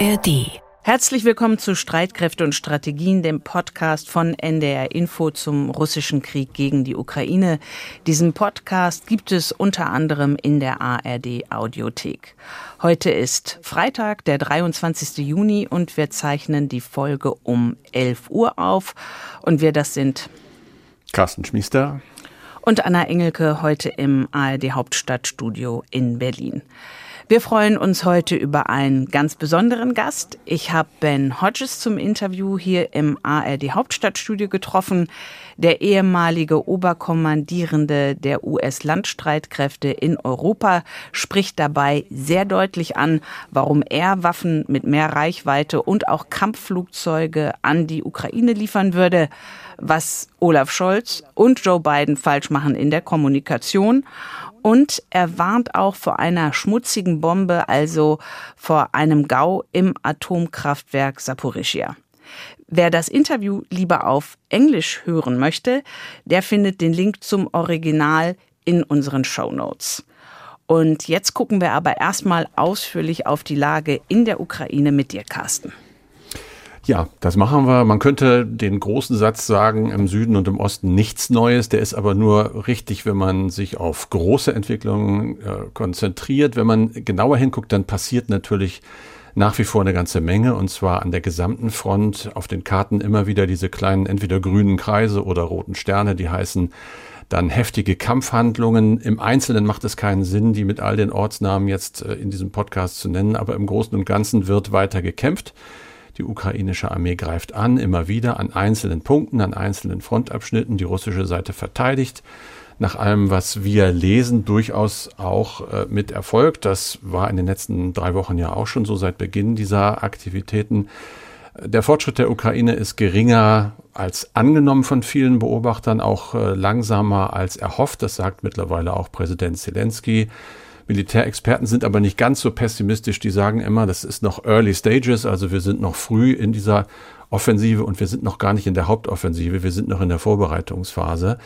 ARD. Herzlich willkommen zu Streitkräfte und Strategien, dem Podcast von NDR Info zum russischen Krieg gegen die Ukraine. Diesen Podcast gibt es unter anderem in der ARD Audiothek. Heute ist Freitag, der 23. Juni und wir zeichnen die Folge um 11 Uhr auf. Und wir das sind Carsten Schmiester und Anna Engelke heute im ARD Hauptstadtstudio in Berlin. Wir freuen uns heute über einen ganz besonderen Gast. Ich habe Ben Hodges zum Interview hier im ARD Hauptstadtstudio getroffen. Der ehemalige Oberkommandierende der US-Landstreitkräfte in Europa spricht dabei sehr deutlich an, warum er Waffen mit mehr Reichweite und auch Kampfflugzeuge an die Ukraine liefern würde, was Olaf Scholz und Joe Biden falsch machen in der Kommunikation und er warnt auch vor einer schmutzigen Bombe, also vor einem GAU im Atomkraftwerk Saporischia. Wer das Interview lieber auf Englisch hören möchte, der findet den Link zum Original in unseren Show Notes. Und jetzt gucken wir aber erstmal ausführlich auf die Lage in der Ukraine mit dir, Carsten. Ja, das machen wir. Man könnte den großen Satz sagen, im Süden und im Osten nichts Neues. Der ist aber nur richtig, wenn man sich auf große Entwicklungen äh, konzentriert. Wenn man genauer hinguckt, dann passiert natürlich nach wie vor eine ganze Menge und zwar an der gesamten Front. Auf den Karten immer wieder diese kleinen, entweder grünen Kreise oder roten Sterne, die heißen dann heftige Kampfhandlungen. Im Einzelnen macht es keinen Sinn, die mit all den Ortsnamen jetzt äh, in diesem Podcast zu nennen, aber im Großen und Ganzen wird weiter gekämpft. Die ukrainische Armee greift an, immer wieder an einzelnen Punkten, an einzelnen Frontabschnitten. Die russische Seite verteidigt. Nach allem, was wir lesen, durchaus auch äh, mit Erfolg. Das war in den letzten drei Wochen ja auch schon so seit Beginn dieser Aktivitäten. Der Fortschritt der Ukraine ist geringer als angenommen von vielen Beobachtern, auch äh, langsamer als erhofft. Das sagt mittlerweile auch Präsident Zelensky. Militärexperten sind aber nicht ganz so pessimistisch. Die sagen immer, das ist noch Early Stages, also wir sind noch früh in dieser Offensive und wir sind noch gar nicht in der Hauptoffensive, wir sind noch in der Vorbereitungsphase.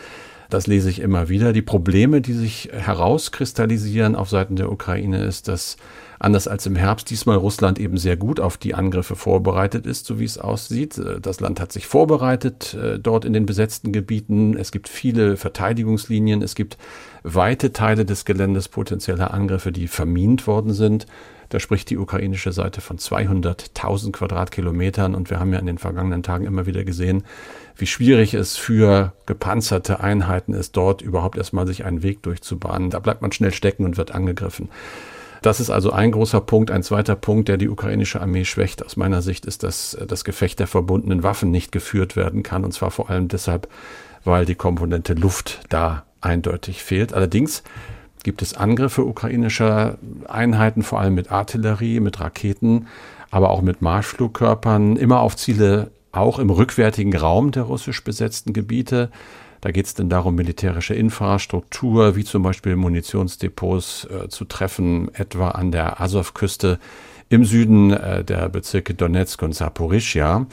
Das lese ich immer wieder. Die Probleme, die sich herauskristallisieren auf Seiten der Ukraine, ist, dass anders als im Herbst diesmal Russland eben sehr gut auf die Angriffe vorbereitet ist, so wie es aussieht. Das Land hat sich vorbereitet äh, dort in den besetzten Gebieten. Es gibt viele Verteidigungslinien. Es gibt weite Teile des Geländes potenzieller Angriffe, die vermint worden sind. Da spricht die ukrainische Seite von 200.000 Quadratkilometern und wir haben ja in den vergangenen Tagen immer wieder gesehen, wie schwierig es für gepanzerte Einheiten ist, dort überhaupt erstmal sich einen Weg durchzubahnen. Da bleibt man schnell stecken und wird angegriffen. Das ist also ein großer Punkt. Ein zweiter Punkt, der die ukrainische Armee schwächt, aus meiner Sicht, ist, dass das Gefecht der verbundenen Waffen nicht geführt werden kann. Und zwar vor allem deshalb, weil die Komponente Luft da eindeutig fehlt. Allerdings gibt es Angriffe ukrainischer Einheiten, vor allem mit Artillerie, mit Raketen, aber auch mit Marschflugkörpern, immer auf Ziele auch im rückwärtigen Raum der russisch besetzten Gebiete. Da geht es dann darum, militärische Infrastruktur, wie zum Beispiel Munitionsdepots äh, zu treffen, etwa an der Azov-Küste im Süden äh, der Bezirke Donetsk und Saporischia.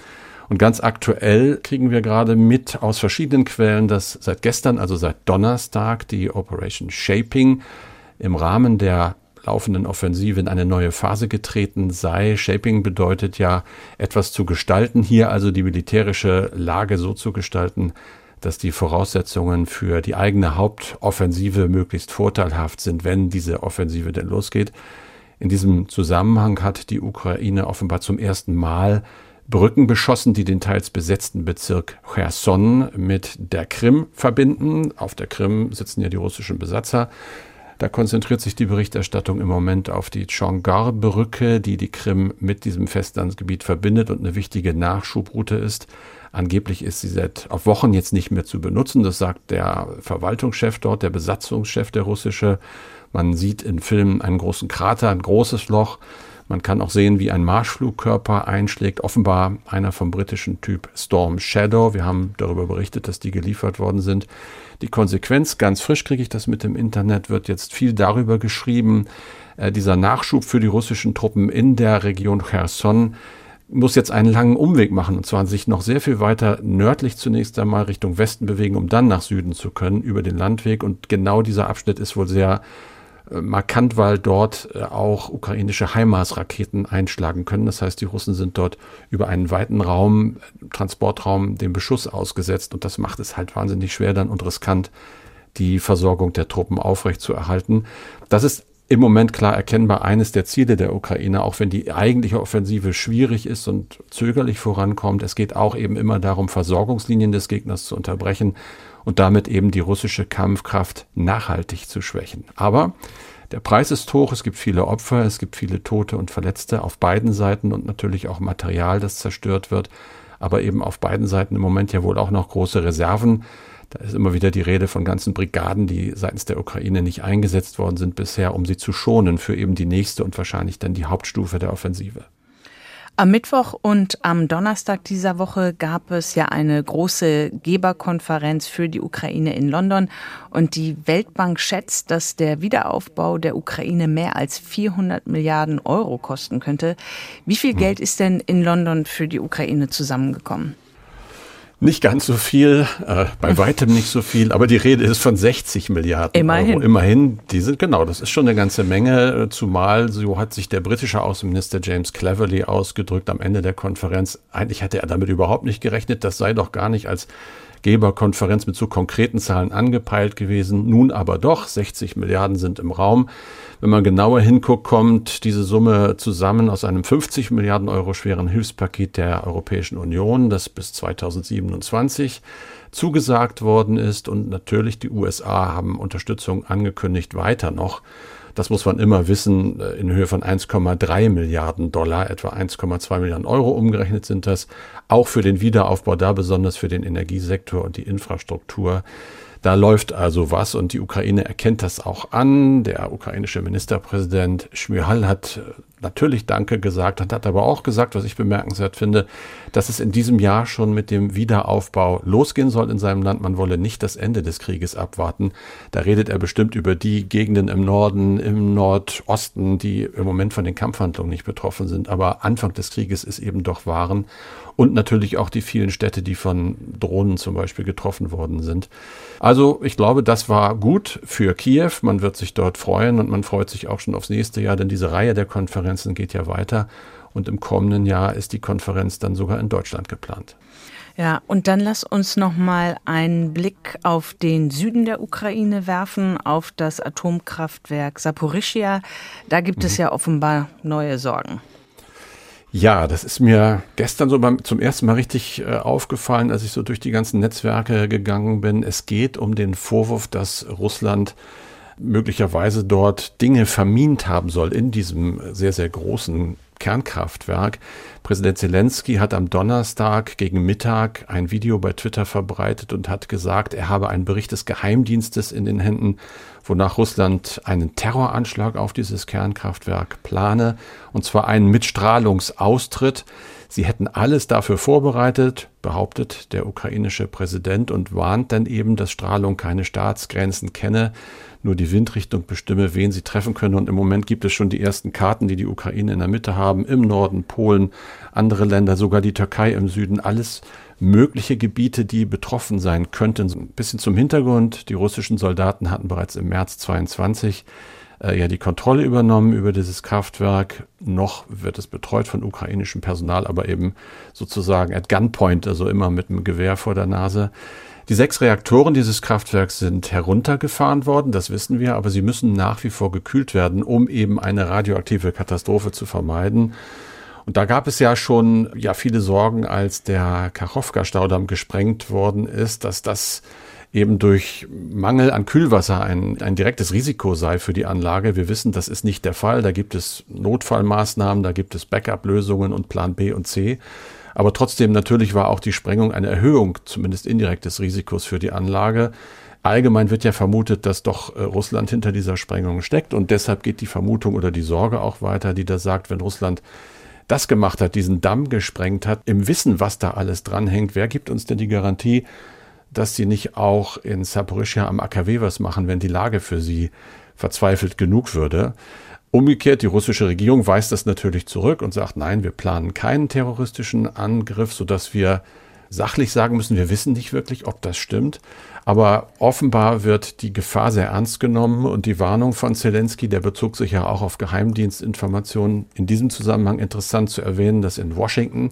Und ganz aktuell kriegen wir gerade mit aus verschiedenen Quellen, dass seit gestern, also seit Donnerstag, die Operation Shaping im Rahmen der laufenden Offensive in eine neue Phase getreten sei. Shaping bedeutet ja etwas zu gestalten, hier also die militärische Lage so zu gestalten, dass die Voraussetzungen für die eigene Hauptoffensive möglichst vorteilhaft sind, wenn diese Offensive denn losgeht. In diesem Zusammenhang hat die Ukraine offenbar zum ersten Mal Brücken beschossen, die den teils besetzten Bezirk Cherson mit der Krim verbinden. Auf der Krim sitzen ja die russischen Besatzer. Da konzentriert sich die Berichterstattung im Moment auf die Chongar-Brücke, die die Krim mit diesem Festlandsgebiet verbindet und eine wichtige Nachschubroute ist. Angeblich ist sie seit auf Wochen jetzt nicht mehr zu benutzen. Das sagt der Verwaltungschef dort, der Besatzungschef, der russische. Man sieht in Filmen einen großen Krater, ein großes Loch. Man kann auch sehen, wie ein Marschflugkörper einschlägt. Offenbar einer vom britischen Typ Storm Shadow. Wir haben darüber berichtet, dass die geliefert worden sind. Die Konsequenz, ganz frisch kriege ich das mit dem Internet, wird jetzt viel darüber geschrieben. Äh, dieser Nachschub für die russischen Truppen in der Region Cherson muss jetzt einen langen Umweg machen und zwar sich noch sehr viel weiter nördlich zunächst einmal Richtung Westen bewegen, um dann nach Süden zu können über den Landweg. Und genau dieser Abschnitt ist wohl sehr äh, markant, weil dort äh, auch ukrainische HIMARS-Raketen einschlagen können. Das heißt, die Russen sind dort über einen weiten Raum, Transportraum, dem Beschuss ausgesetzt und das macht es halt wahnsinnig schwer dann und riskant, die Versorgung der Truppen aufrechtzuerhalten. Das ist im Moment klar erkennbar eines der Ziele der Ukraine, auch wenn die eigentliche Offensive schwierig ist und zögerlich vorankommt. Es geht auch eben immer darum, Versorgungslinien des Gegners zu unterbrechen und damit eben die russische Kampfkraft nachhaltig zu schwächen. Aber der Preis ist hoch, es gibt viele Opfer, es gibt viele Tote und Verletzte auf beiden Seiten und natürlich auch Material, das zerstört wird, aber eben auf beiden Seiten im Moment ja wohl auch noch große Reserven. Da ist immer wieder die Rede von ganzen Brigaden, die seitens der Ukraine nicht eingesetzt worden sind bisher, um sie zu schonen für eben die nächste und wahrscheinlich dann die Hauptstufe der Offensive. Am Mittwoch und am Donnerstag dieser Woche gab es ja eine große Geberkonferenz für die Ukraine in London und die Weltbank schätzt, dass der Wiederaufbau der Ukraine mehr als 400 Milliarden Euro kosten könnte. Wie viel hm. Geld ist denn in London für die Ukraine zusammengekommen? Nicht ganz so viel, äh, bei weitem nicht so viel, aber die Rede ist von 60 Milliarden Immerhin. Euro. Immerhin, die sind genau, das ist schon eine ganze Menge, äh, zumal so hat sich der britische Außenminister James Cleverly ausgedrückt am Ende der Konferenz. Eigentlich hatte er damit überhaupt nicht gerechnet, das sei doch gar nicht als Geberkonferenz mit so konkreten Zahlen angepeilt gewesen. Nun aber doch, 60 Milliarden sind im Raum. Wenn man genauer hinguckt, kommt diese Summe zusammen aus einem 50 Milliarden Euro schweren Hilfspaket der Europäischen Union, das bis 2027 zugesagt worden ist. Und natürlich die USA haben Unterstützung angekündigt, weiter noch. Das muss man immer wissen, äh, in Höhe von 1,3 Milliarden Dollar, etwa 1,2 Milliarden Euro umgerechnet sind das, auch für den Wiederaufbau da, besonders für den Energiesektor und die Infrastruktur. Da läuft also was und die Ukraine erkennt das auch an. Der ukrainische Ministerpräsident Schmyhal hat äh, natürlich Danke gesagt und hat aber auch gesagt, was ich bemerkenswert finde, dass es in diesem Jahr schon mit dem Wiederaufbau losgehen soll in seinem Land. Man wolle nicht das Ende des Krieges abwarten. Da redet er bestimmt über die Gegenden im Norden, im Nordosten, die im Moment von den Kampfhandlungen nicht betroffen sind. Aber Anfang des Krieges ist eben doch waren und natürlich auch die vielen Städte, die von Drohnen zum Beispiel getroffen worden sind. Also ich glaube, das war gut für Kiew. Man wird sich dort freuen und man freut sich auch schon aufs nächste Jahr, denn diese Reihe der Konferenzen geht ja weiter. Und im kommenden Jahr ist die Konferenz dann sogar in Deutschland geplant. Ja, und dann lass uns noch mal einen Blick auf den Süden der Ukraine werfen, auf das Atomkraftwerk Saporischia. Da gibt mhm. es ja offenbar neue Sorgen. Ja, das ist mir gestern so beim, zum ersten Mal richtig äh, aufgefallen, als ich so durch die ganzen Netzwerke gegangen bin. Es geht um den Vorwurf, dass Russland möglicherweise dort Dinge vermint haben soll in diesem sehr, sehr großen Kernkraftwerk. Präsident Zelensky hat am Donnerstag gegen Mittag ein Video bei Twitter verbreitet und hat gesagt, er habe einen Bericht des Geheimdienstes in den Händen, wonach Russland einen Terroranschlag auf dieses Kernkraftwerk plane, und zwar einen Mitstrahlungsaustritt. Sie hätten alles dafür vorbereitet, behauptet der ukrainische Präsident und warnt dann eben, dass Strahlung keine Staatsgrenzen kenne nur die Windrichtung bestimme, wen sie treffen können. Und im Moment gibt es schon die ersten Karten, die die Ukraine in der Mitte haben, im Norden, Polen, andere Länder, sogar die Türkei im Süden, alles mögliche Gebiete, die betroffen sein könnten. Ein bisschen zum Hintergrund, die russischen Soldaten hatten bereits im März 22 äh, ja die Kontrolle übernommen über dieses Kraftwerk. Noch wird es betreut von ukrainischem Personal, aber eben sozusagen at gunpoint, also immer mit einem Gewehr vor der Nase. Die sechs Reaktoren dieses Kraftwerks sind heruntergefahren worden, das wissen wir, aber sie müssen nach wie vor gekühlt werden, um eben eine radioaktive Katastrophe zu vermeiden. Und da gab es ja schon ja viele Sorgen, als der Kachowka-Staudamm gesprengt worden ist, dass das eben durch Mangel an Kühlwasser ein, ein direktes Risiko sei für die Anlage. Wir wissen, das ist nicht der Fall. Da gibt es Notfallmaßnahmen, da gibt es Backup-Lösungen und Plan B und C. Aber trotzdem natürlich war auch die Sprengung eine Erhöhung, zumindest indirekt des Risikos für die Anlage. Allgemein wird ja vermutet, dass doch äh, Russland hinter dieser Sprengung steckt und deshalb geht die Vermutung oder die Sorge auch weiter, die da sagt, wenn Russland das gemacht hat, diesen Damm gesprengt hat, im Wissen, was da alles dranhängt, wer gibt uns denn die Garantie, dass sie nicht auch in Saporischia am AKW was machen, wenn die Lage für sie verzweifelt genug würde? Umgekehrt, die russische Regierung weist das natürlich zurück und sagt, nein, wir planen keinen terroristischen Angriff, sodass wir sachlich sagen müssen, wir wissen nicht wirklich, ob das stimmt. Aber offenbar wird die Gefahr sehr ernst genommen und die Warnung von Zelensky, der bezog sich ja auch auf Geheimdienstinformationen. In diesem Zusammenhang interessant zu erwähnen, dass in Washington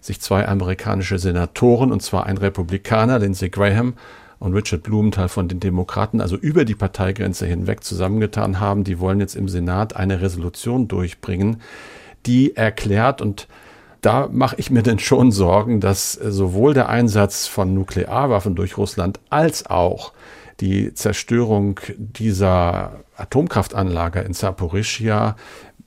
sich zwei amerikanische Senatoren, und zwar ein Republikaner, Lindsey Graham, und Richard Blumenthal von den Demokraten, also über die Parteigrenze hinweg zusammengetan haben. Die wollen jetzt im Senat eine Resolution durchbringen, die erklärt und da mache ich mir denn schon Sorgen, dass sowohl der Einsatz von Nuklearwaffen durch Russland als auch die Zerstörung dieser Atomkraftanlage in Saporischia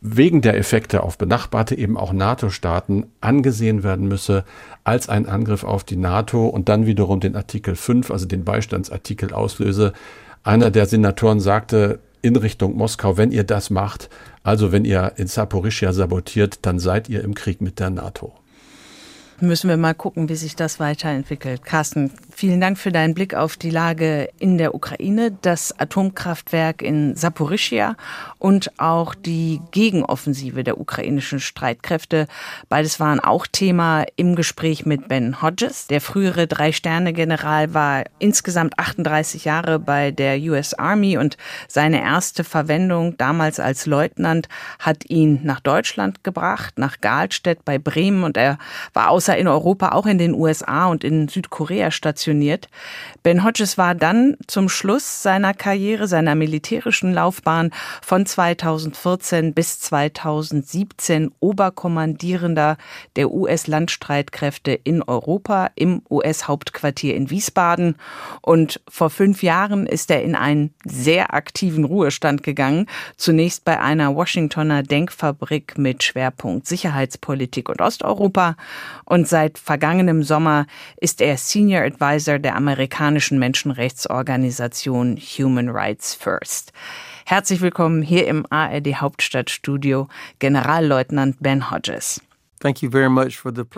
wegen der Effekte auf benachbarte, eben auch NATO-Staaten angesehen werden müsse als ein Angriff auf die NATO und dann wiederum den Artikel 5, also den Beistandsartikel auslöse. Einer der Senatoren sagte in Richtung Moskau, wenn ihr das macht, also wenn ihr in Saporischia sabotiert, dann seid ihr im Krieg mit der NATO müssen wir mal gucken, wie sich das weiterentwickelt. Carsten, vielen Dank für deinen Blick auf die Lage in der Ukraine, das Atomkraftwerk in Saporischia und auch die Gegenoffensive der ukrainischen Streitkräfte. Beides waren auch Thema im Gespräch mit Ben Hodges. Der frühere Drei-Sterne-General war insgesamt 38 Jahre bei der US Army und seine erste Verwendung damals als Leutnant hat ihn nach Deutschland gebracht, nach Galstedt bei Bremen und er war außer außer in Europa auch in den USA und in Südkorea stationiert. Ben Hodges war dann zum Schluss seiner Karriere, seiner militärischen Laufbahn von 2014 bis 2017 Oberkommandierender der US-Landstreitkräfte in Europa im US-Hauptquartier in Wiesbaden. Und vor fünf Jahren ist er in einen sehr aktiven Ruhestand gegangen. Zunächst bei einer Washingtoner Denkfabrik mit Schwerpunkt Sicherheitspolitik und Osteuropa und und seit vergangenem Sommer ist er Senior Advisor der amerikanischen Menschenrechtsorganisation Human Rights First. Herzlich willkommen hier im ARD Hauptstadtstudio Generalleutnant Ben Hodges.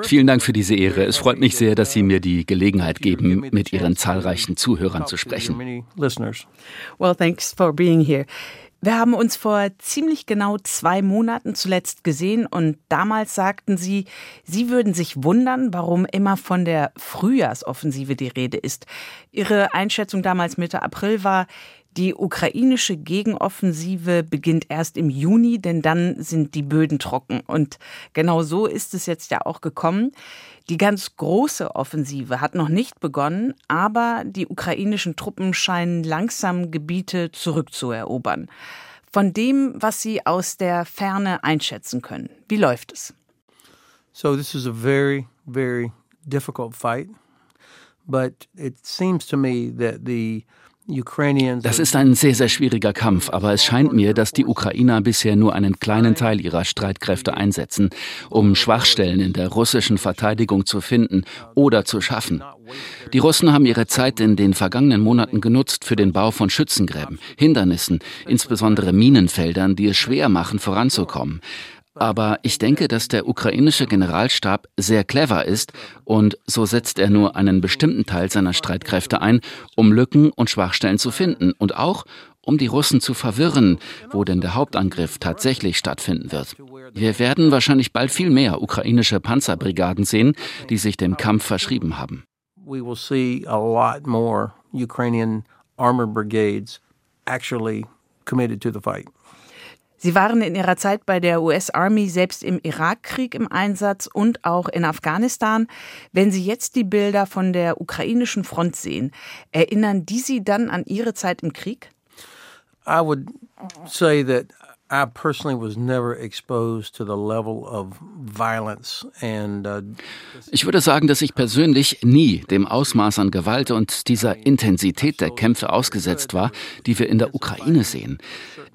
Vielen Dank für diese Ehre. Es freut mich sehr, dass Sie mir die Gelegenheit geben, mit Ihren zahlreichen Zuhörern zu sprechen. Well, thanks for being here. Wir haben uns vor ziemlich genau zwei Monaten zuletzt gesehen und damals sagten Sie, Sie würden sich wundern, warum immer von der Frühjahrsoffensive die Rede ist. Ihre Einschätzung damals Mitte April war, die ukrainische Gegenoffensive beginnt erst im Juni, denn dann sind die Böden trocken. Und genau so ist es jetzt ja auch gekommen. Die ganz große Offensive hat noch nicht begonnen, aber die ukrainischen Truppen scheinen langsam Gebiete zurückzuerobern. Von dem, was Sie aus der Ferne einschätzen können. Wie läuft es? So this is a very, very difficult fight, but it seems to me that the das ist ein sehr, sehr schwieriger Kampf, aber es scheint mir, dass die Ukrainer bisher nur einen kleinen Teil ihrer Streitkräfte einsetzen, um Schwachstellen in der russischen Verteidigung zu finden oder zu schaffen. Die Russen haben ihre Zeit in den vergangenen Monaten genutzt für den Bau von Schützengräben, Hindernissen, insbesondere Minenfeldern, die es schwer machen, voranzukommen. Aber ich denke, dass der ukrainische Generalstab sehr clever ist und so setzt er nur einen bestimmten Teil seiner Streitkräfte ein, um Lücken und Schwachstellen zu finden und auch um die Russen zu verwirren, wo denn der Hauptangriff tatsächlich stattfinden wird. Wir werden wahrscheinlich bald viel mehr ukrainische Panzerbrigaden sehen, die sich dem Kampf verschrieben haben. We will see a lot more Ukrainian armor brigades actually committed to the fight. Sie waren in ihrer Zeit bei der US Army selbst im Irakkrieg im Einsatz und auch in Afghanistan. Wenn Sie jetzt die Bilder von der ukrainischen Front sehen, erinnern die Sie dann an Ihre Zeit im Krieg? I would say that I personally was never exposed to the level of violence and uh, Ich würde sagen, dass ich persönlich nie dem Ausmaß an Gewalt und dieser Intensität der Kämpfe ausgesetzt war, die wir in der Ukraine sehen.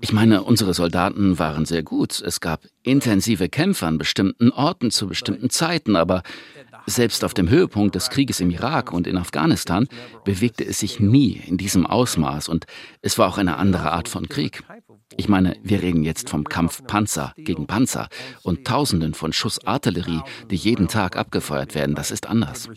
Ich meine, unsere Soldaten waren sehr gut. Es gab intensive Kämpfe an bestimmten Orten zu bestimmten Zeiten, aber selbst auf dem Höhepunkt des Krieges im Irak und in Afghanistan bewegte es sich nie in diesem Ausmaß und es war auch eine andere Art von Krieg. Ich meine, wir reden jetzt vom Kampf Panzer gegen Panzer und Tausenden von Schuss Artillerie, die jeden Tag abgefeuert werden. Das ist anders.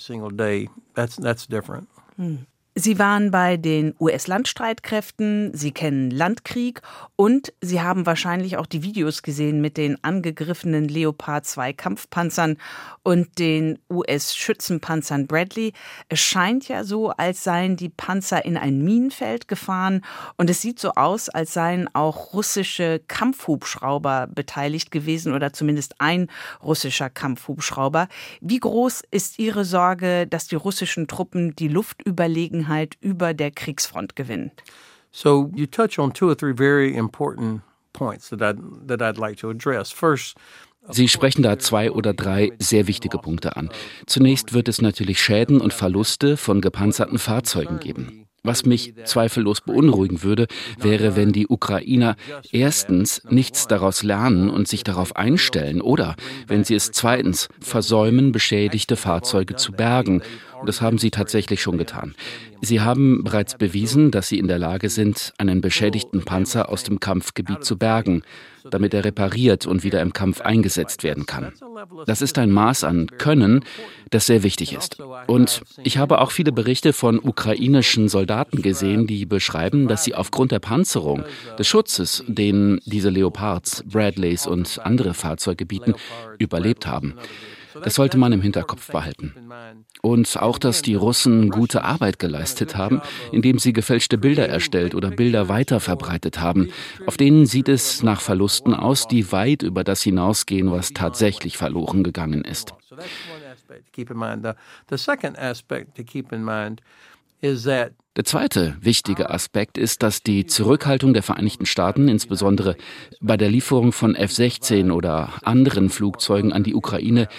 Hm. Sie waren bei den US-Landstreitkräften, Sie kennen Landkrieg und Sie haben wahrscheinlich auch die Videos gesehen mit den angegriffenen Leopard 2 Kampfpanzern und den US-Schützenpanzern Bradley. Es scheint ja so, als seien die Panzer in ein Minenfeld gefahren und es sieht so aus, als seien auch russische Kampfhubschrauber beteiligt gewesen oder zumindest ein russischer Kampfhubschrauber. Wie groß ist Ihre Sorge, dass die russischen Truppen die Luft überlegen Überlegenheit über der Kriegsfront gewinnen. So you touch on two or three very important points that I'd, that I'd like to address. First, Sie sprechen da zwei oder drei sehr wichtige Punkte an. Zunächst wird es natürlich Schäden und Verluste von gepanzerten Fahrzeugen geben. Was mich zweifellos beunruhigen würde, wäre, wenn die Ukrainer erstens nichts daraus lernen und sich darauf einstellen oder wenn sie es zweitens versäumen, beschädigte Fahrzeuge zu bergen das haben sie tatsächlich schon getan. Sie haben bereits bewiesen, dass sie in der Lage sind, einen beschädigten Panzer aus dem Kampfgebiet zu bergen, damit er repariert und wieder im Kampf eingesetzt werden kann. Das ist ein Maß an Können, das sehr wichtig ist. Und ich habe auch viele Berichte von ukrainischen Soldaten gesehen, die beschreiben, dass sie aufgrund der Panzerung, des Schutzes, den diese Leopards, Bradleys und andere Fahrzeuge bieten, überlebt haben. Das sollte man im Hinterkopf behalten. Und auch, dass die Russen gute Arbeit geleistet haben, indem sie gefälschte Bilder erstellt oder Bilder weiterverbreitet haben. Auf denen sieht es nach Verlusten aus, die weit über das hinausgehen, was tatsächlich verloren gegangen ist. Der zweite wichtige Aspekt ist, dass die Zurückhaltung der Vereinigten Staaten, insbesondere bei der Lieferung von F-16 oder anderen Flugzeugen an die Ukraine,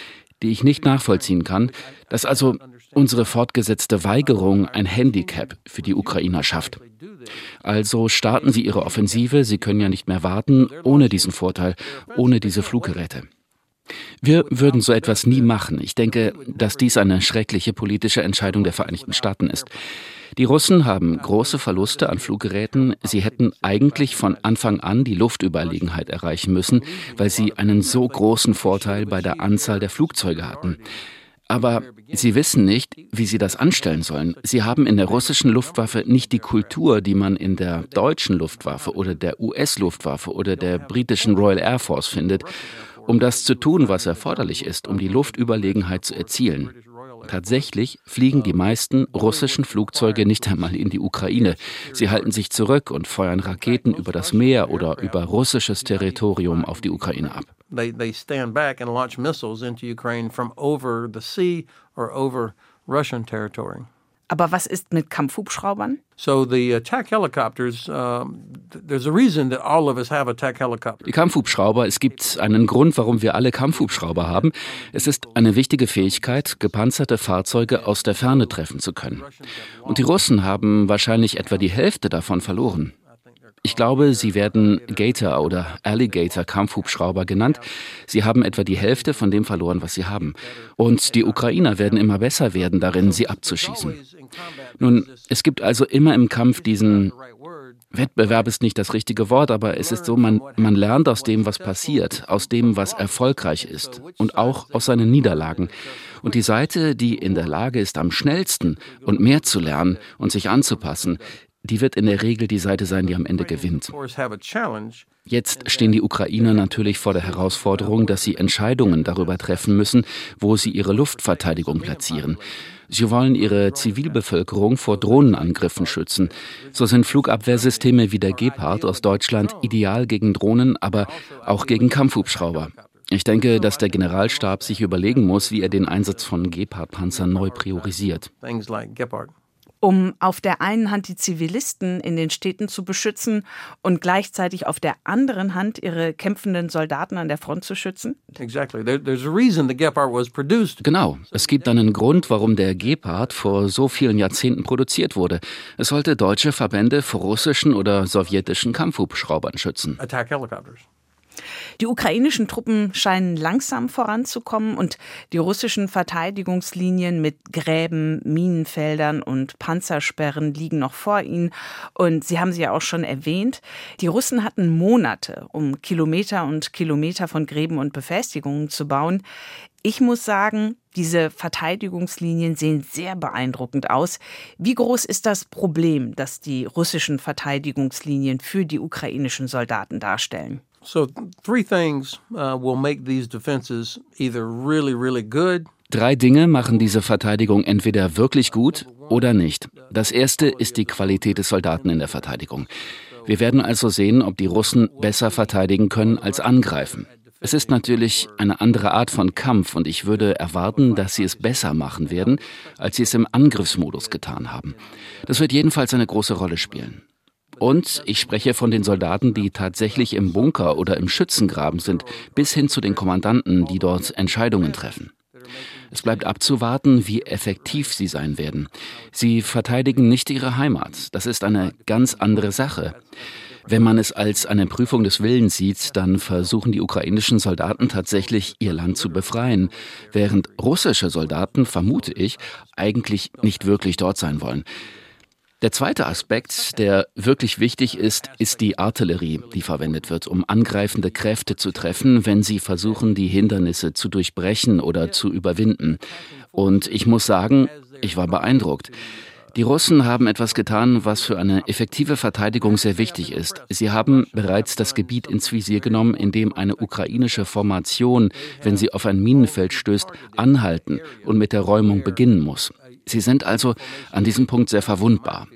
die ich nicht nachvollziehen kann, dass also unsere fortgesetzte Weigerung ein Handicap für die Ukrainer schafft. Also starten sie ihre Offensive, sie können ja nicht mehr warten, ohne diesen Vorteil, ohne diese Fluggeräte. Wir würden so etwas nie machen. Ich denke, dass dies eine schreckliche politische Entscheidung der Vereinigten Staaten ist. Die Russen haben große Verluste an Fluggeräten. Sie hätten eigentlich von Anfang an die Luftüberlegenheit erreichen müssen, weil sie einen so großen Vorteil bei der Anzahl der Flugzeuge hatten. Aber sie wissen nicht, wie sie das anstellen sollen. Sie haben in der russischen Luftwaffe nicht die Kultur, die man in der deutschen Luftwaffe oder der US-Luftwaffe oder der britischen Royal Air Force findet, um das zu tun, was erforderlich ist, um die Luftüberlegenheit zu erzielen. Tatsächlich fliegen die meisten russischen Flugzeuge nicht einmal in die Ukraine. Sie halten sich zurück und feuern Raketen über das Meer oder über russisches Territorium auf die Ukraine ab. They, Aber was ist mit Kampfhubschraubern? So the attack helicopters, um, there's a reason that all of us have attack helicopters. Die Kampfhubschrauber, es gibt einen Grund, warum wir alle Kampfhubschrauber haben. Es ist eine wichtige Fähigkeit, gepanzerte Fahrzeuge aus der Ferne treffen zu können. Und die Russen haben wahrscheinlich etwa die Hälfte davon verloren. Ich glaube, sie werden Gator oder Alligator Kampfhubschrauber genannt. Sie haben etwa die Hälfte von dem verloren, was sie haben. Und die Ukrainer werden immer besser werden darin, sie abzuschießen. Nun, es gibt also immer im Kampf diesen Wettbewerb ist nicht das richtige Wort, aber es ist so, man, man lernt aus dem, was passiert, aus dem, was erfolgreich ist und auch aus seinen Niederlagen. Und die Seite, die in der Lage ist, am schnellsten und mehr zu lernen und sich anzupassen, die wird in der Regel die Seite sein, die am Ende gewinnt. Jetzt stehen die Ukrainer natürlich vor der Herausforderung, dass sie Entscheidungen darüber treffen müssen, wo sie ihre Luftverteidigung platzieren. Sie wollen ihre Zivilbevölkerung vor Drohnenangriffen schützen. So sind Flugabwehrsysteme wie der Gepard aus Deutschland ideal gegen Drohnen, aber auch gegen Kampfhubschrauber. Ich denke, dass der Generalstab sich überlegen muss, wie er den Einsatz von Gepard-Panzern neu priorisiert um auf der einen Hand die Zivilisten in den Städten zu beschützen und gleichzeitig auf der anderen Hand ihre kämpfenden Soldaten an der Front zu schützen? Genau. Es gibt einen Grund, warum der Gepard vor so vielen Jahrzehnten produziert wurde. Es sollte deutsche Verbände vor russischen oder sowjetischen Kampfhubschraubern schützen. Attack helicopters. Die ukrainischen Truppen scheinen langsam voranzukommen und die russischen Verteidigungslinien mit Gräben, Minenfeldern und Panzersperren liegen noch vor ihnen. Und Sie haben sie ja auch schon erwähnt, die Russen hatten Monate, um Kilometer und Kilometer von Gräben und Befestigungen zu bauen. Ich muss sagen, diese Verteidigungslinien sehen sehr beeindruckend aus. Wie groß ist das Problem, das die russischen Verteidigungslinien für die ukrainischen Soldaten darstellen? So three things uh, will make these defenses either really, really good Drei Dinge machen diese Verteidigung entweder wirklich gut oder nicht. Das erste ist die Qualität des Soldaten in der Verteidigung. Wir werden also sehen, ob die Russen besser verteidigen können als angreifen. Es ist natürlich eine andere Art von Kampf und ich würde erwarten, dass sie es besser machen werden, als sie es im Angriffsmodus getan haben. Das wird jedenfalls eine große Rolle spielen. Und ich spreche von den Soldaten, die tatsächlich im Bunker oder im Schützengraben sind, bis hin zu den Kommandanten, die dort Entscheidungen treffen. Es bleibt abzuwarten, wie effektiv sie sein werden. Sie verteidigen nicht ihre Heimat. Das ist eine ganz andere Sache. Wenn man es als eine Prüfung des Willens sieht, dann versuchen die ukrainischen Soldaten tatsächlich ihr Land zu befreien, während russische Soldaten, vermute ich, eigentlich nicht wirklich dort sein wollen. Der zweite Aspekt, der wirklich wichtig ist, ist die Artillerie, die verwendet wird, um angreifende Kräfte zu treffen, wenn sie versuchen, die Hindernisse zu durchbrechen oder zu überwinden. Und ich muss sagen, ich war beeindruckt. Die Russen haben etwas getan, was für eine effektive Verteidigung sehr wichtig ist. Sie haben bereits das Gebiet ins Visier genommen, in dem eine ukrainische Formation, wenn sie auf ein Minenfeld stößt, anhalten und mit der Räumung beginnen muss. Sie sind also an diesem Punkt sehr verwundbar.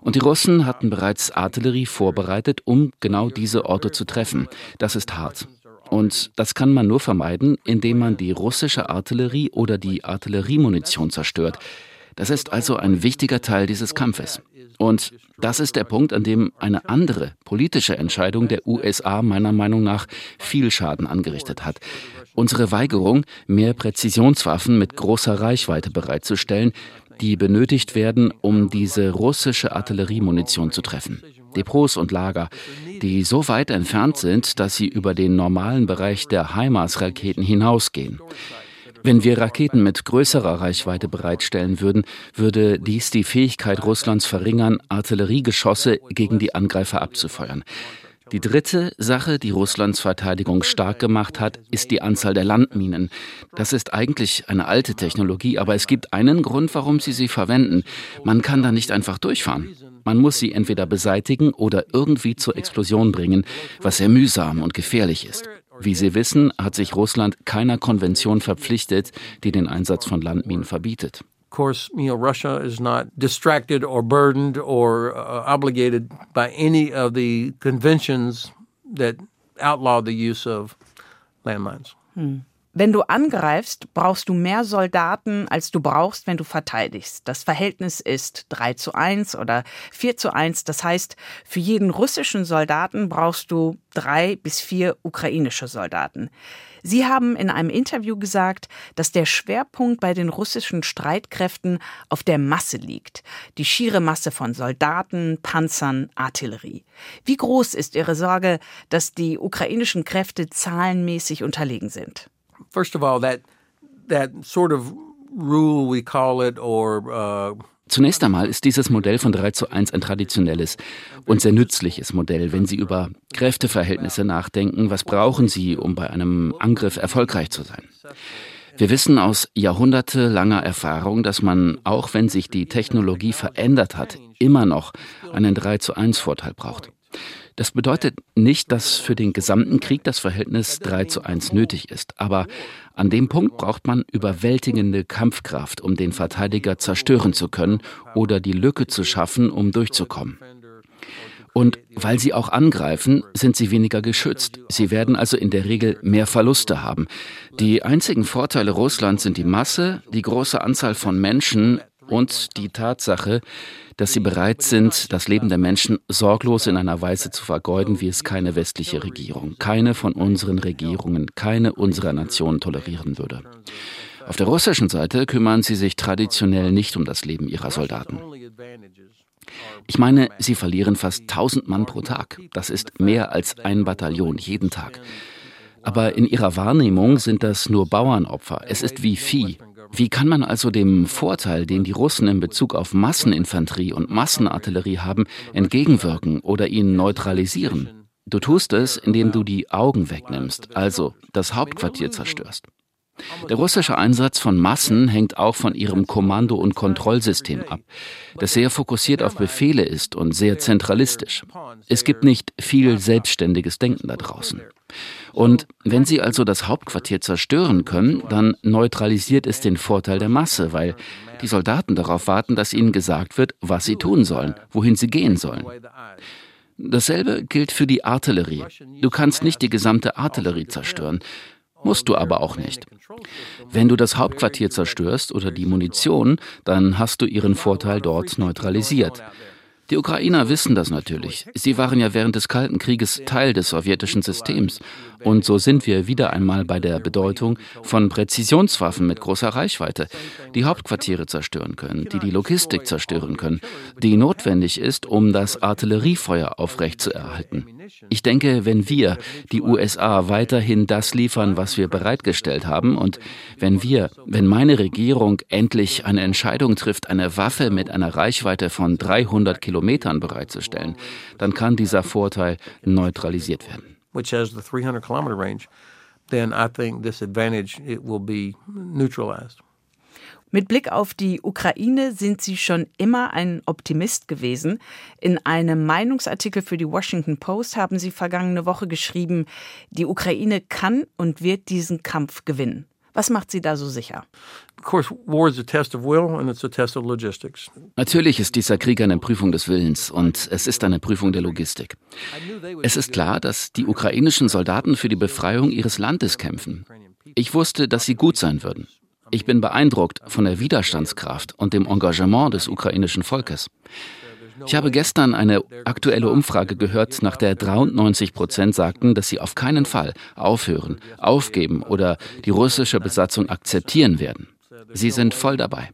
Und die Russen hatten bereits Artillerie vorbereitet, um genau diese Orte zu treffen. Das ist hart. Und das kann man nur vermeiden, indem man die russische Artillerie oder die Artilleriemunition zerstört. Das ist also ein wichtiger Teil dieses Kampfes. Und das ist der Punkt, an dem eine andere politische Entscheidung der USA meiner Meinung nach viel Schaden angerichtet hat. Unsere Weigerung, mehr Präzisionswaffen mit großer Reichweite bereitzustellen, die benötigt werden, um diese russische Artilleriemunition zu treffen. Depots und Lager, die so weit entfernt sind, dass sie über den normalen Bereich der HIMARS-Raketen hinausgehen. Wenn wir Raketen mit größerer Reichweite bereitstellen würden, würde dies die Fähigkeit Russlands verringern, Artilleriegeschosse gegen die Angreifer abzufeuern. Die dritte Sache, die Russlands Verteidigung stark gemacht hat, ist die Anzahl der Landminen. Das ist eigentlich eine alte Technologie, aber es gibt einen Grund, warum sie sie verwenden. Man kann da nicht einfach durchfahren. Man muss sie entweder beseitigen oder irgendwie zur Explosion bringen, was sehr mühsam und gefährlich ist. Wie Sie wissen, hat sich Russland keiner Konvention verpflichtet, die den Einsatz von Landminen verbietet. Of course, you know, Russia is not distracted or burdened or uh, obligated by any of the conventions that outlaw the use of landmines. Hmm. Wenn du angreifst, brauchst du mehr Soldaten, als du brauchst, wenn du verteidigst. Das Verhältnis ist 3 zu 1 oder 4 zu 1. Das heißt, für jeden russischen Soldaten brauchst du drei bis vier ukrainische Soldaten. Sie haben in einem Interview gesagt, dass der Schwerpunkt bei den russischen Streitkräften auf der Masse liegt. Die schiere Masse von Soldaten, Panzern, Artillerie. Wie groß ist Ihre Sorge, dass die ukrainischen Kräfte zahlenmäßig unterlegen sind? First of all, that that sort of rule we call it or uh Zunächst einmal ist dieses Modell von 3 zu 1 ein traditionelles und sehr nützliches Modell, wenn Sie über Kräfteverhältnisse nachdenken. Was brauchen Sie, um bei einem Angriff erfolgreich zu sein? Wir wissen aus jahrhundertelanger Erfahrung, dass man, auch wenn sich die Technologie verändert hat, immer noch einen 3 zu 1 Vorteil braucht. Das bedeutet nicht, dass für den gesamten Krieg das Verhältnis 3 zu 1 nötig ist. Aber an dem Punkt braucht man überwältigende Kampfkraft, um den Verteidiger zerstören zu können oder die Lücke zu schaffen, um durchzukommen. Und weil sie auch angreifen, sind sie weniger geschützt. Sie werden also in der Regel mehr Verluste haben. Die einzigen Vorteile Russlands sind die Masse, die große Anzahl von Menschen und die Tatsache, dass sie bereit sind, das Leben der Menschen sorglos in einer Weise zu vergeuden, wie es keine westliche Regierung, keine von unseren Regierungen, keine unserer Nationen tolerieren würde. Auf der russischen Seite kümmern sie sich traditionell nicht um das Leben ihrer Soldaten. Ich meine, sie verlieren fast 1000 Mann pro Tag. Das ist mehr als ein Bataillon jeden Tag. Aber in ihrer Wahrnehmung sind das nur Bauernopfer. Es ist wie Vieh. Wie kann man also dem Vorteil, den die Russen in Bezug auf Masseninfanterie und Massenartillerie haben, entgegenwirken oder ihn neutralisieren? Du tust es, indem du die Augen wegnimmst, also das Hauptquartier zerstörst. Der russische Einsatz von Massen hängt auch von ihrem Kommando- und Kontrollsystem ab, das sehr fokussiert auf Befehle ist und sehr zentralistisch. Es gibt nicht viel selbstständiges Denken da draußen. Und wenn sie also das Hauptquartier zerstören können, dann neutralisiert es den Vorteil der Masse, weil die Soldaten darauf warten, dass ihnen gesagt wird, was sie tun sollen, wohin sie gehen sollen. Dasselbe gilt für die Artillerie. Du kannst nicht die gesamte Artillerie zerstören, musst du aber auch nicht. Wenn du das Hauptquartier zerstörst oder die Munition, dann hast du ihren Vorteil dort neutralisiert. Die Ukrainer wissen das natürlich. Sie waren ja während des Kalten Krieges Teil des sowjetischen Systems. Und so sind wir wieder einmal bei der Bedeutung von Präzisionswaffen mit großer Reichweite, die Hauptquartiere zerstören können, die die Logistik zerstören können, die notwendig ist, um das Artilleriefeuer aufrechtzuerhalten. Ich denke, wenn wir, die USA, weiterhin das liefern, was wir bereitgestellt haben, und wenn wir, wenn meine Regierung endlich eine Entscheidung trifft, eine Waffe mit einer Reichweite von 300 Kilometern bereitzustellen, dann kann dieser Vorteil neutralisiert werden. Which has the 300 kilometer range, then I think this advantage it will be neutralized. Mit Blick auf die Ukraine sind Sie schon immer ein Optimist gewesen. In einem Meinungsartikel für die Washington Post haben Sie vergangene Woche geschrieben, die Ukraine kann und wird diesen Kampf gewinnen. Was macht Sie da so sicher? Natürlich ist dieser Krieg eine Prüfung des Willens und es ist eine Prüfung der Logistik. Es ist klar, dass die ukrainischen Soldaten für die Befreiung ihres Landes kämpfen. Ich wusste, dass sie gut sein würden. Ich bin beeindruckt von der Widerstandskraft und dem Engagement des ukrainischen Volkes. Ich habe gestern eine aktuelle Umfrage gehört, nach der 93 Prozent sagten, dass sie auf keinen Fall aufhören, aufgeben oder die russische Besatzung akzeptieren werden. Sie sind voll dabei.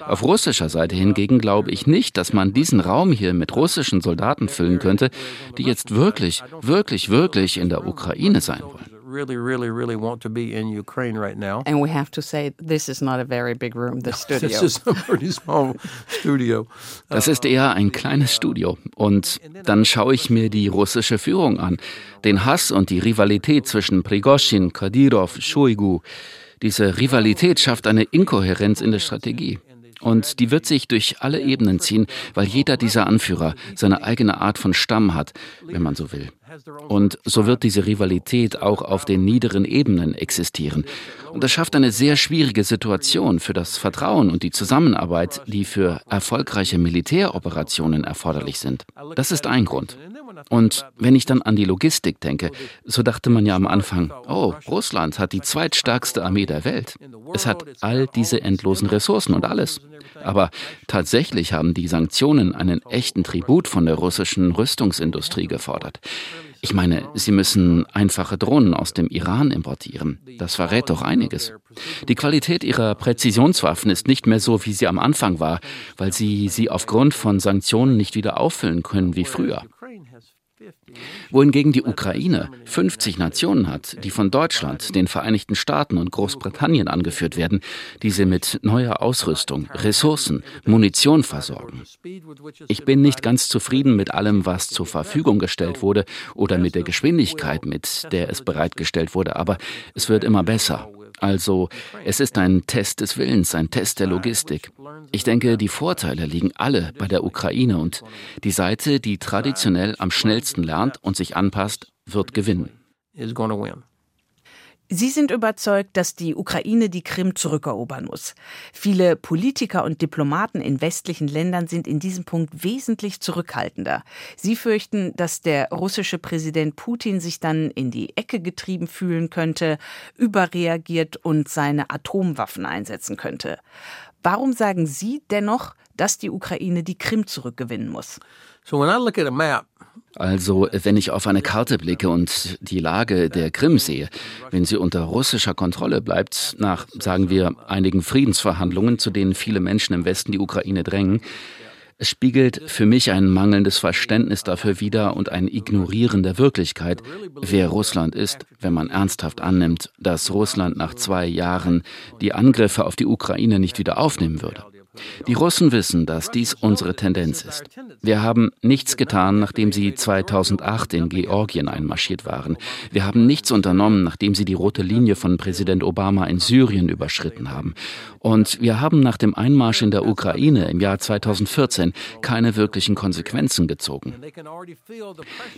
Auf russischer Seite hingegen glaube ich nicht, dass man diesen Raum hier mit russischen Soldaten füllen könnte, die jetzt wirklich, wirklich, wirklich in der Ukraine sein wollen really, really, really want to be in Ukraine right now. And we have to say, this is not a very big room, the studio. this is a pretty small studio. Das ist eher ein kleines Studio. Und dann schaue ich mir die russische Führung an. Den Hass und die Rivalität zwischen Prigozhin, Kadyrov, Shoigu. Diese Rivalität schafft eine Inkohärenz in der Strategie. Und die wird sich durch alle Ebenen ziehen, weil jeder dieser Anführer seine eigene Art von Stamm hat, wenn man so will. Und so wird diese Rivalität auch auf den niederen Ebenen existieren. Und das schafft eine sehr schwierige Situation für das Vertrauen und die Zusammenarbeit, die für erfolgreiche Militäroperationen erforderlich sind. Das ist ein Grund. Und wenn ich dann an die Logistik denke, so dachte man ja am Anfang, oh, Russland hat die zweitstärkste Armee der Welt. Es hat all diese endlosen Ressourcen und alles. Aber tatsächlich haben die Sanktionen einen echten Tribut von der russischen Rüstungsindustrie gefordert. Ich meine, sie müssen einfache Drohnen aus dem Iran importieren. Das verrät doch einiges. Die Qualität ihrer Präzisionswaffen ist nicht mehr so, wie sie am Anfang war, weil sie sie aufgrund von Sanktionen nicht wieder auffüllen können wie früher wohingegen die Ukraine 50 Nationen hat, die von Deutschland, den Vereinigten Staaten und Großbritannien angeführt werden, die sie mit neuer Ausrüstung, Ressourcen, Munition versorgen. Ich bin nicht ganz zufrieden mit allem, was zur Verfügung gestellt wurde oder mit der Geschwindigkeit, mit der es bereitgestellt wurde, aber es wird immer besser. Also es ist ein Test des Willens, ein Test der Logistik. Ich denke, die Vorteile liegen alle bei der Ukraine und die Seite, die traditionell am schnellsten lernt und sich anpasst, wird gewinnen. Sie sind überzeugt, dass die Ukraine die Krim zurückerobern muss. Viele Politiker und Diplomaten in westlichen Ländern sind in diesem Punkt wesentlich zurückhaltender. Sie fürchten, dass der russische Präsident Putin sich dann in die Ecke getrieben fühlen könnte, überreagiert und seine Atomwaffen einsetzen könnte. Warum sagen Sie dennoch, dass die Ukraine die Krim zurückgewinnen muss? So when I look at a map, also, wenn ich auf eine Karte blicke und die Lage der Krim sehe, wenn sie unter russischer Kontrolle bleibt, nach, sagen wir, einigen Friedensverhandlungen, zu denen viele Menschen im Westen die Ukraine drängen, es spiegelt für mich ein mangelndes Verständnis dafür wider und ein Ignorieren der Wirklichkeit, wer Russland ist, wenn man ernsthaft annimmt, dass Russland nach zwei Jahren die Angriffe auf die Ukraine nicht wieder aufnehmen würde. Die Russen wissen, dass dies unsere Tendenz ist. Wir haben nichts getan, nachdem sie 2008 in Georgien einmarschiert waren. Wir haben nichts unternommen, nachdem sie die rote Linie von Präsident Obama in Syrien überschritten haben. Und wir haben nach dem Einmarsch in der Ukraine im Jahr 2014 keine wirklichen Konsequenzen gezogen.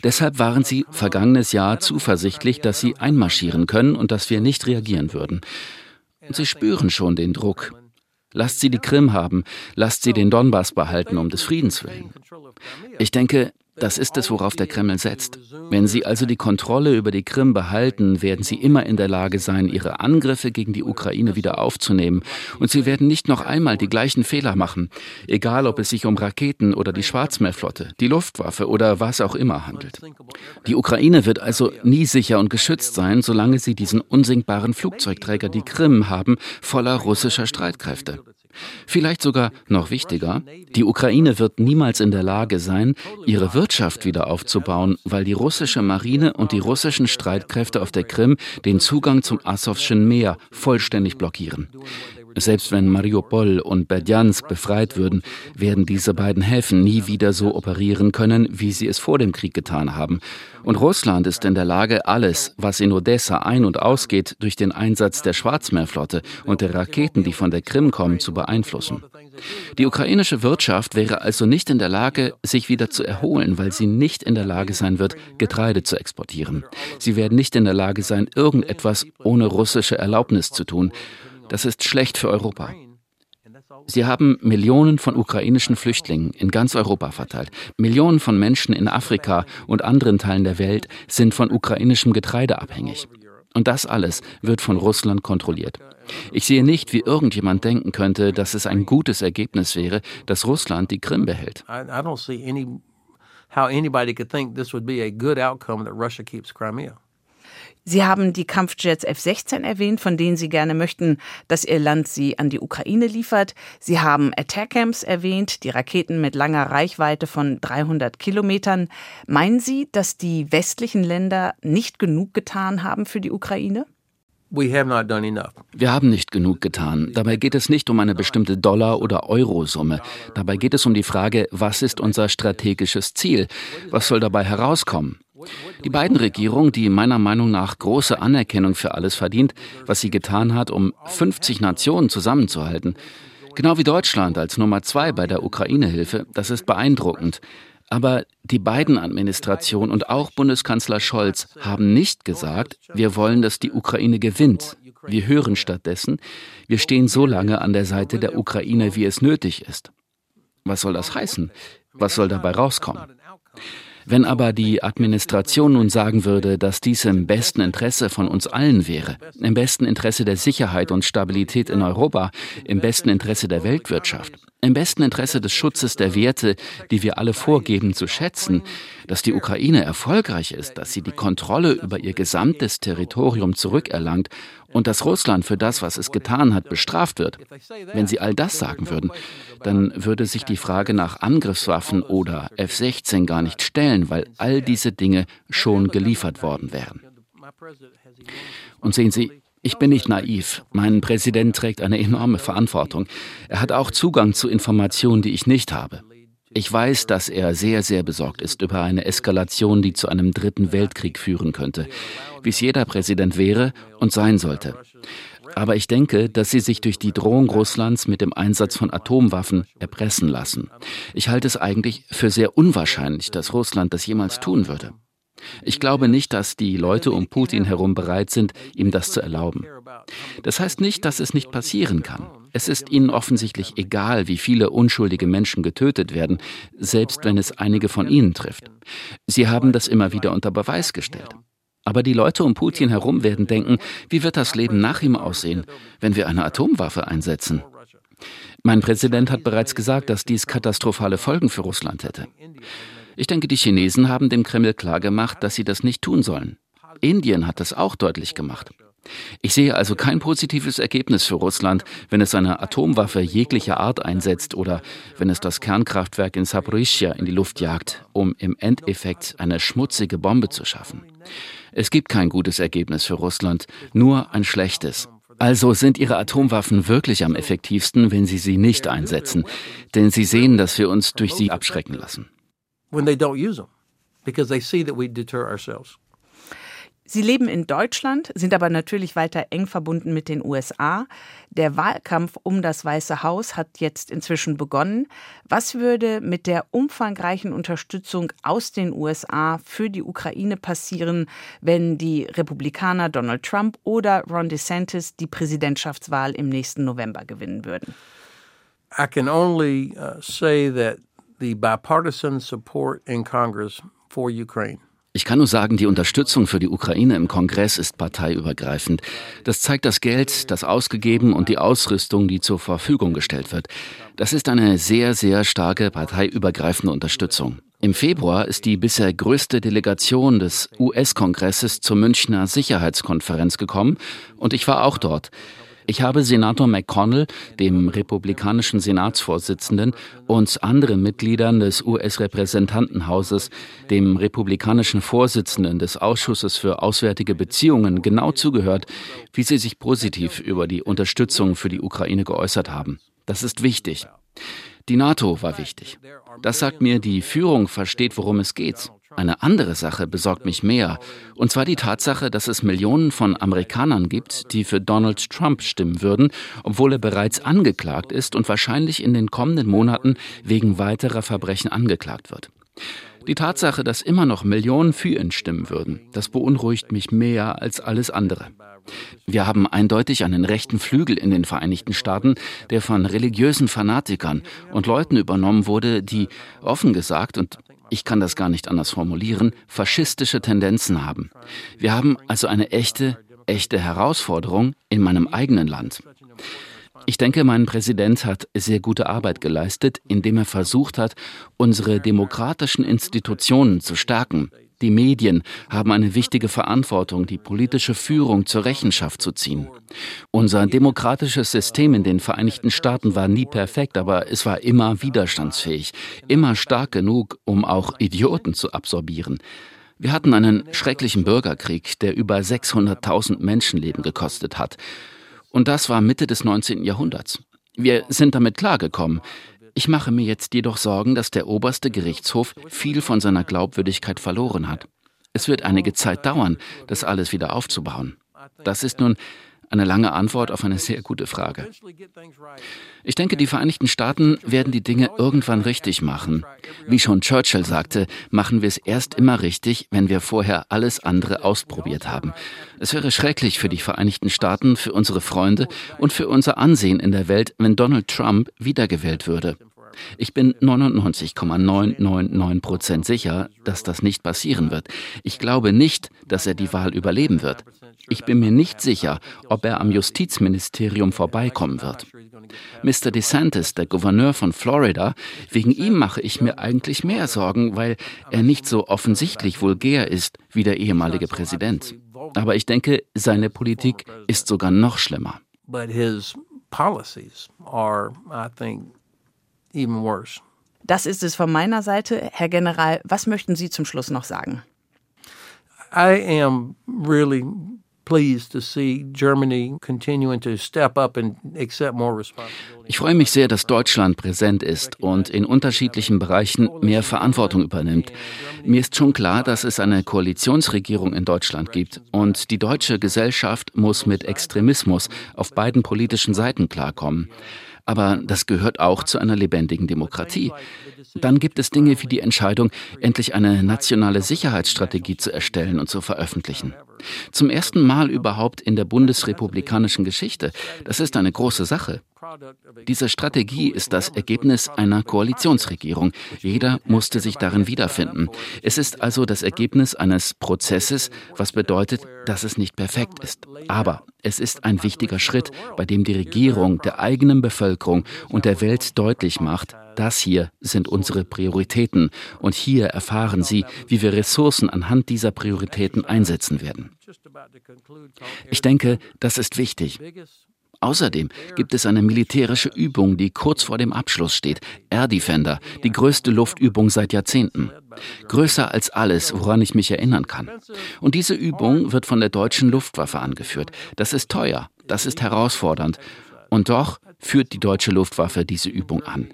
Deshalb waren sie vergangenes Jahr zuversichtlich, dass sie einmarschieren können und dass wir nicht reagieren würden. Und sie spüren schon den Druck. Lasst sie die Krim haben, lasst sie den Donbass behalten um des Friedens willen. Ich denke, das ist es, worauf der Kreml setzt. Wenn sie also die Kontrolle über die Krim behalten, werden sie immer in der Lage sein, ihre Angriffe gegen die Ukraine wieder aufzunehmen. Und sie werden nicht noch einmal die gleichen Fehler machen, egal ob es sich um Raketen oder die Schwarzmeerflotte, die Luftwaffe oder was auch immer handelt. Die Ukraine wird also nie sicher und geschützt sein, solange sie diesen unsinkbaren Flugzeugträger, die Krim, haben, voller russischer Streitkräfte. Vielleicht sogar noch wichtiger, die Ukraine wird niemals in der Lage sein, ihre Wirtschaft wieder aufzubauen, weil die russische Marine und die russischen Streitkräfte auf der Krim den Zugang zum Asowschen Meer vollständig blockieren. Selbst wenn Mariupol und Berdjansk befreit würden, werden diese beiden Häfen nie wieder so operieren können, wie sie es vor dem Krieg getan haben. Und Russland ist in der Lage, alles, was in Odessa ein- und ausgeht, durch den Einsatz der Schwarzmeerflotte und der Raketen, die von der Krim kommen, zu beeinflussen. Die ukrainische Wirtschaft wäre also nicht in der Lage, sich wieder zu erholen, weil sie nicht in der Lage sein wird, Getreide zu exportieren. Sie werden nicht in der Lage sein, irgendetwas ohne russische Erlaubnis zu tun. Das ist schlecht für Europa. Sie haben Millionen von ukrainischen Flüchtlingen in ganz Europa verteilt. Millionen von Menschen in Afrika und anderen Teilen der Welt sind von ukrainischem Getreide abhängig. Und das alles wird von Russland kontrolliert. Ich sehe nicht, wie irgendjemand denken könnte, dass es ein gutes Ergebnis wäre, dass Russland die Krim behält. How anybody could think this would be a good outcome that Russia keeps Crimea. Sie haben die Kampfjets F-16 erwähnt, von denen Sie gerne möchten, dass Ihr Land sie an die Ukraine liefert. Sie haben Attackams erwähnt, die Raketen mit langer Reichweite von 300 Kilometern. Meinen Sie, dass die westlichen Länder nicht genug getan haben für die Ukraine? Wir haben nicht genug getan. Dabei geht es nicht um eine bestimmte Dollar- oder Eurosumme. Dabei geht es um die Frage, was ist unser strategisches Ziel? Was soll dabei herauskommen? Die beiden Regierungen, die meiner Meinung nach große Anerkennung für alles verdient, was sie getan hat, um 50 Nationen zusammenzuhalten, genau wie Deutschland als Nummer zwei bei der Ukraine-Hilfe, das ist beeindruckend. Aber die beiden Administration und auch Bundeskanzler Scholz haben nicht gesagt, wir wollen, dass die Ukraine gewinnt. Wir hören stattdessen, wir stehen so lange an der Seite der Ukraine, wie es nötig ist. Was soll das heißen? Was soll dabei rauskommen? Wenn aber die Administration nun sagen würde, dass dies im besten Interesse von uns allen wäre, im besten Interesse der Sicherheit und Stabilität in Europa, im besten Interesse der Weltwirtschaft, im besten Interesse des Schutzes der Werte, die wir alle vorgeben zu schätzen, dass die Ukraine erfolgreich ist, dass sie die Kontrolle über ihr gesamtes Territorium zurückerlangt und dass Russland für das, was es getan hat, bestraft wird. Wenn sie all das sagen würden, dann würde sich die Frage nach Angriffswaffen oder F-16 gar nicht stellen, weil all diese Dinge schon geliefert worden wären. Und sehen Sie, ich bin nicht naiv. Mein Präsident trägt eine enorme Verantwortung. Er hat auch Zugang zu Informationen, die ich nicht habe. Ich weiß, dass er sehr, sehr besorgt ist über eine Eskalation, die zu einem dritten Weltkrieg führen könnte, wie es jeder Präsident wäre und sein sollte. Aber ich denke, dass sie sich durch die Drohung Russlands mit dem Einsatz von Atomwaffen erpressen lassen. Ich halte es eigentlich für sehr unwahrscheinlich, dass Russland das jemals tun würde. Ich glaube nicht, dass die Leute um Putin herum bereit sind, ihm das zu erlauben. Das heißt nicht, dass es nicht passieren kann. Es ist ihnen offensichtlich egal, wie viele unschuldige Menschen getötet werden, selbst wenn es einige von ihnen trifft. Sie haben das immer wieder unter Beweis gestellt. Aber die Leute um Putin herum werden denken, wie wird das Leben nach ihm aussehen, wenn wir eine Atomwaffe einsetzen? Mein Präsident hat bereits gesagt, dass dies katastrophale Folgen für Russland hätte. Ich denke, die Chinesen haben dem Kreml klargemacht, dass sie das nicht tun sollen. Indien hat das auch deutlich gemacht. Ich sehe also kein positives Ergebnis für Russland, wenn es eine Atomwaffe jeglicher Art einsetzt oder wenn es das Kernkraftwerk in Saporischschja in die Luft jagt, um im Endeffekt eine schmutzige Bombe zu schaffen. Es gibt kein gutes Ergebnis für Russland, nur ein schlechtes. Also sind ihre Atomwaffen wirklich am effektivsten, wenn sie sie nicht einsetzen, denn sie sehen, dass wir uns durch sie abschrecken lassen. When they don't use them, because they see that we deter ourselves. Sie leben in Deutschland, sind aber natürlich weiter eng verbunden mit den USA. Der Wahlkampf um das Weiße Haus hat jetzt inzwischen begonnen. Was würde mit der umfangreichen Unterstützung aus den USA für die Ukraine passieren, wenn die Republikaner Donald Trump oder Ron DeSantis die Präsidentschaftswahl im nächsten November gewinnen würden? I can only uh, say that the bipartisan support in Congress for Ukraine ich kann nur sagen, die Unterstützung für die Ukraine im Kongress ist parteiübergreifend. Das zeigt das Geld, das ausgegeben und die Ausrüstung, die zur Verfügung gestellt wird. Das ist eine sehr, sehr starke parteiübergreifende Unterstützung. Im Februar ist die bisher größte Delegation des US-Kongresses zur Münchner Sicherheitskonferenz gekommen und ich war auch dort. Ich habe Senator McConnell, dem republikanischen Senatsvorsitzenden, und anderen Mitgliedern des US-Repräsentantenhauses, dem republikanischen Vorsitzenden des Ausschusses für Auswärtige Beziehungen, genau zugehört, wie sie sich positiv über die Unterstützung für die Ukraine geäußert haben. Das ist wichtig. Die NATO war wichtig. Das sagt mir, die Führung versteht, worum es geht. Eine andere Sache besorgt mich mehr, und zwar die Tatsache, dass es Millionen von Amerikanern gibt, die für Donald Trump stimmen würden, obwohl er bereits angeklagt ist und wahrscheinlich in den kommenden Monaten wegen weiterer Verbrechen angeklagt wird. Die Tatsache, dass immer noch Millionen für ihn stimmen würden, das beunruhigt mich mehr als alles andere. Wir haben eindeutig einen rechten Flügel in den Vereinigten Staaten, der von religiösen Fanatikern und Leuten übernommen wurde, die offen gesagt, und ich kann das gar nicht anders formulieren, faschistische Tendenzen haben. Wir haben also eine echte, echte Herausforderung in meinem eigenen Land. Ich denke, mein Präsident hat sehr gute Arbeit geleistet, indem er versucht hat, unsere demokratischen Institutionen zu stärken, die Medien haben eine wichtige Verantwortung, die politische Führung zur Rechenschaft zu ziehen. Unser demokratisches System in den Vereinigten Staaten war nie perfekt, aber es war immer widerstandsfähig, immer stark genug, um auch Idioten zu absorbieren. Wir hatten einen schrecklichen Bürgerkrieg, der über 600.000 Menschenleben gekostet hat. Und das war Mitte des 19. Jahrhunderts. Wir sind damit klargekommen. Ich mache mir jetzt jedoch Sorgen, dass der oberste Gerichtshof viel von seiner Glaubwürdigkeit verloren hat. Es wird einige Zeit dauern, das alles wieder aufzubauen. Das ist nun eine lange Antwort auf eine sehr gute Frage. Ich denke, die Vereinigten Staaten werden die Dinge irgendwann richtig machen. Wie schon Churchill sagte, machen wir es erst immer richtig, wenn wir vorher alles andere ausprobiert haben. Es wäre schrecklich für die Vereinigten Staaten, für unsere Freunde und für unser Ansehen in der Welt, wenn Donald Trump wiedergewählt würde. Ich bin 99,999 Prozent sicher, dass das nicht passieren wird. Ich glaube nicht, dass er die Wahl überleben wird. Ich bin mir nicht sicher, ob er am Justizministerium vorbeikommen wird. Mr. DeSantis, der Gouverneur von Florida, wegen ihm mache ich mir eigentlich mehr Sorgen, weil er nicht so offensichtlich vulgär ist wie der ehemalige Präsident. Aber ich denke, seine Politik ist sogar noch schlimmer. But his policies are, I think, even worse. Das ist es von meiner Seite. Herr General, was möchten Sie zum Schluss noch sagen? I am really pleased to see Germany continuing to step up and accept more responsibility. Ich freue mich sehr, dass Deutschland präsent ist und in unterschiedlichen Bereichen mehr Verantwortung übernimmt. Mir ist schon klar, dass es eine Koalitionsregierung in Deutschland gibt und die deutsche Gesellschaft muss mit Extremismus auf beiden politischen Seiten klarkommen. Aber das gehört auch zu einer lebendigen Demokratie. Dann gibt es Dinge wie die Entscheidung, endlich eine nationale Sicherheitsstrategie zu erstellen und zu veröffentlichen. Zum ersten Mal überhaupt in der bundesrepublikanischen Geschichte. Das ist eine große Sache. Diese Strategie ist das Ergebnis einer Koalitionsregierung. Jeder musste sich darin wiederfinden. Es ist also das Ergebnis eines Prozesses, was bedeutet, dass es nicht perfekt ist. Aber es ist ein wichtiger Schritt, bei dem die Regierung der eigenen Bevölkerung und der Welt deutlich macht, das hier sind unsere Prioritäten und hier erfahren Sie, wie wir Ressourcen anhand dieser Prioritäten einsetzen werden. Ich denke, das ist wichtig. Außerdem gibt es eine militärische Übung, die kurz vor dem Abschluss steht, Air Defender, die größte Luftübung seit Jahrzehnten. Größer als alles, woran ich mich erinnern kann. Und diese Übung wird von der deutschen Luftwaffe angeführt. Das ist teuer, Das ist herausfordernd. Und doch führt die deutsche Luftwaffe diese Übung an.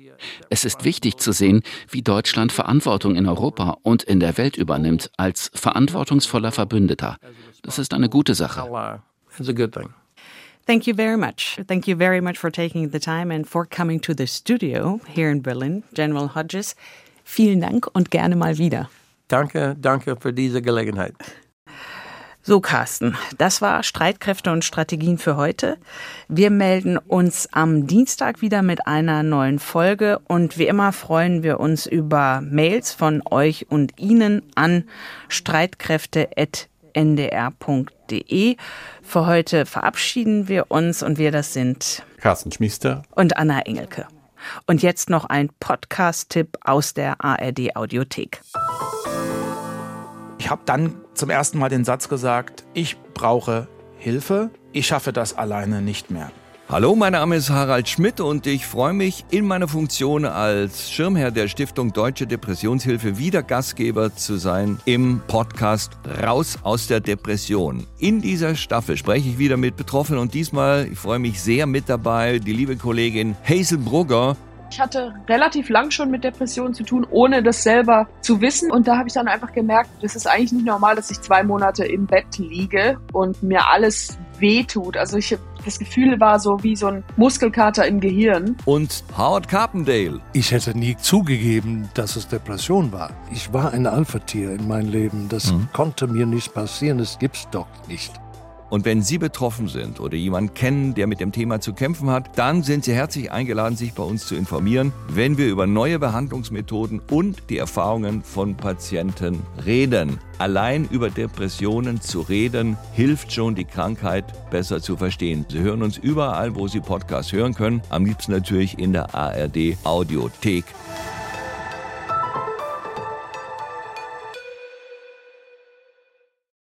Es ist wichtig zu sehen, wie Deutschland Verantwortung in Europa und in der Welt übernimmt als verantwortungsvoller Verbündeter. Das ist eine gute Sache. Thank you very much. Thank you very much for taking the time and for coming to the studio here in Berlin, General Hodges. Vielen Dank und gerne mal wieder. Danke, danke für diese Gelegenheit. So, Carsten, das war Streitkräfte und Strategien für heute. Wir melden uns am Dienstag wieder mit einer neuen Folge und wie immer freuen wir uns über Mails von euch und Ihnen an streitkräfte.ndr.de. Für heute verabschieden wir uns und wir das sind Carsten Schmiester und Anna Engelke. Und jetzt noch ein Podcast-Tipp aus der ARD Audiothek. Ich habe dann zum ersten Mal den Satz gesagt, ich brauche Hilfe, ich schaffe das alleine nicht mehr. Hallo, mein Name ist Harald Schmidt und ich freue mich, in meiner Funktion als Schirmherr der Stiftung Deutsche Depressionshilfe wieder Gastgeber zu sein im Podcast Raus aus der Depression. In dieser Staffel spreche ich wieder mit Betroffenen und diesmal, ich freue mich sehr mit dabei, die liebe Kollegin Hazel Brugger. Ich hatte relativ lang schon mit Depressionen zu tun, ohne das selber zu wissen. Und da habe ich dann einfach gemerkt, das ist eigentlich nicht normal, dass ich zwei Monate im Bett liege und mir alles wehtut. Also ich das Gefühl war so wie so ein Muskelkater im Gehirn. Und Howard Carpendale. Ich hätte nie zugegeben, dass es Depression war. Ich war ein Alpha-Tier in meinem Leben. Das mhm. konnte mir nicht passieren. Das gibt's doch nicht. Und wenn Sie betroffen sind oder jemanden kennen, der mit dem Thema zu kämpfen hat, dann sind Sie herzlich eingeladen, sich bei uns zu informieren, wenn wir über neue Behandlungsmethoden und die Erfahrungen von Patienten reden. Allein über Depressionen zu reden, hilft schon, die Krankheit besser zu verstehen. Sie hören uns überall, wo Sie Podcasts hören können. Am liebsten natürlich in der ARD Audiothek.